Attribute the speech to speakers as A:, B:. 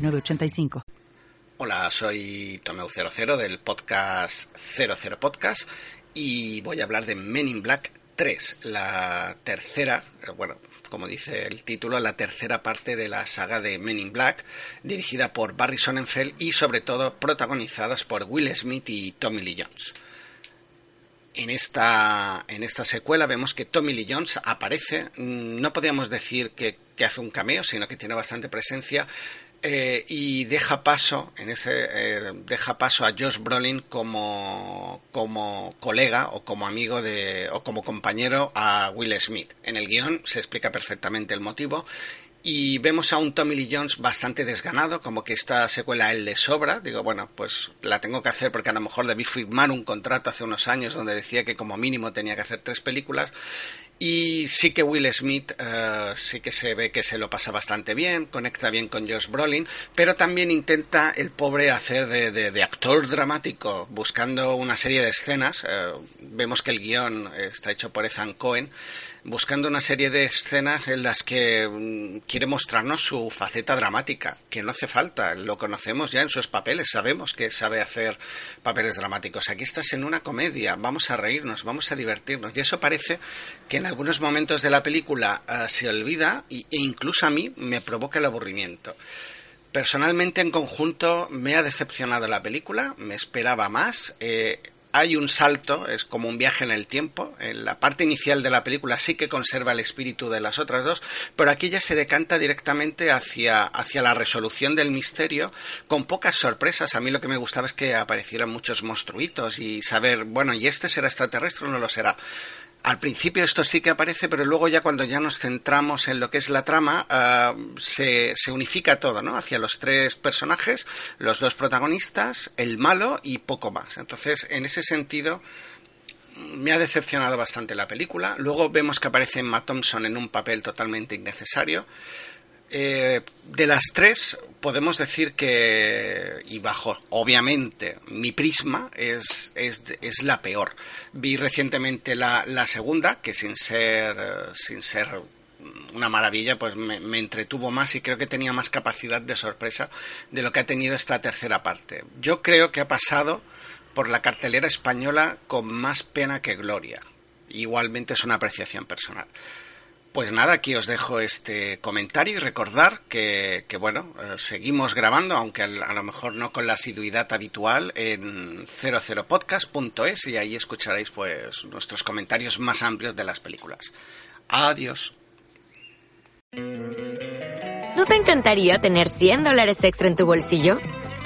A: 906985.
B: Hola, soy Tomeu00 del podcast 00 Podcast y voy a hablar de Men in Black 3, la tercera, eh, bueno, como dice el título, la tercera parte de la saga de Men in Black, dirigida por Barry Sonnenfeld y sobre todo protagonizadas por Will Smith y Tommy Lee Jones. En esta, en esta secuela vemos que Tommy Lee Jones aparece, mm, no podríamos decir que, que hace un cameo, sino que tiene bastante presencia, eh, y deja paso en ese eh, deja paso a Josh Brolin como como colega o como amigo de o como compañero a Will Smith en el guion se explica perfectamente el motivo y vemos a un Tommy Lee Jones bastante desganado, como que esta secuela él le sobra. Digo, bueno, pues la tengo que hacer porque a lo mejor debí firmar un contrato hace unos años donde decía que como mínimo tenía que hacer tres películas y sí que Will Smith uh, sí que se ve que se lo pasa bastante bien, conecta bien con Josh Brolin, pero también intenta el pobre hacer de, de, actor dramático, buscando una serie de escenas. Uh, vemos que el guion está hecho por Ethan Cohen buscando una serie de escenas en las que um, quiere mostrarnos su faceta dramática, que no hace falta, lo conocemos ya en sus papeles, sabemos que sabe hacer papeles dramáticos. Aquí estás en una comedia, vamos a reírnos, vamos a divertirnos, y eso parece que en algunos momentos de la película uh, se olvida e incluso a mí me provoca el aburrimiento. Personalmente, en conjunto, me ha decepcionado la película, me esperaba más. Eh, hay un salto, es como un viaje en el tiempo. En la parte inicial de la película sí que conserva el espíritu de las otras dos, pero aquí ya se decanta directamente hacia, hacia la resolución del misterio, con pocas sorpresas. A mí lo que me gustaba es que aparecieran muchos monstruitos y saber, bueno, ¿y este será extraterrestre o no lo será? Al principio esto sí que aparece, pero luego ya cuando ya nos centramos en lo que es la trama, uh, se, se, unifica todo, ¿no? Hacia los tres personajes, los dos protagonistas, el malo y poco más. Entonces, en ese sentido, me ha decepcionado bastante la película. Luego vemos que aparece Emma Thompson en un papel totalmente innecesario. Eh, de las tres, podemos decir que, y bajo, obviamente, mi prisma es, es, es la peor. Vi recientemente la, la, segunda, que sin ser, sin ser una maravilla, pues me, me, entretuvo más y creo que tenía más capacidad de sorpresa de lo que ha tenido esta tercera parte. Yo creo que ha pasado por la cartelera española con más pena que gloria. Igualmente es una apreciación personal. Pues nada, aquí os dejo este comentario y recordar que, bueno, eh, seguimos grabando, aunque a lo mejor no con la asiduidad habitual, en 00podcast.es y ahí escucharéis pues nuestros comentarios más amplios de las películas. Adiós.
C: ¿No te encantaría tener 100 dólares extra en tu bolsillo?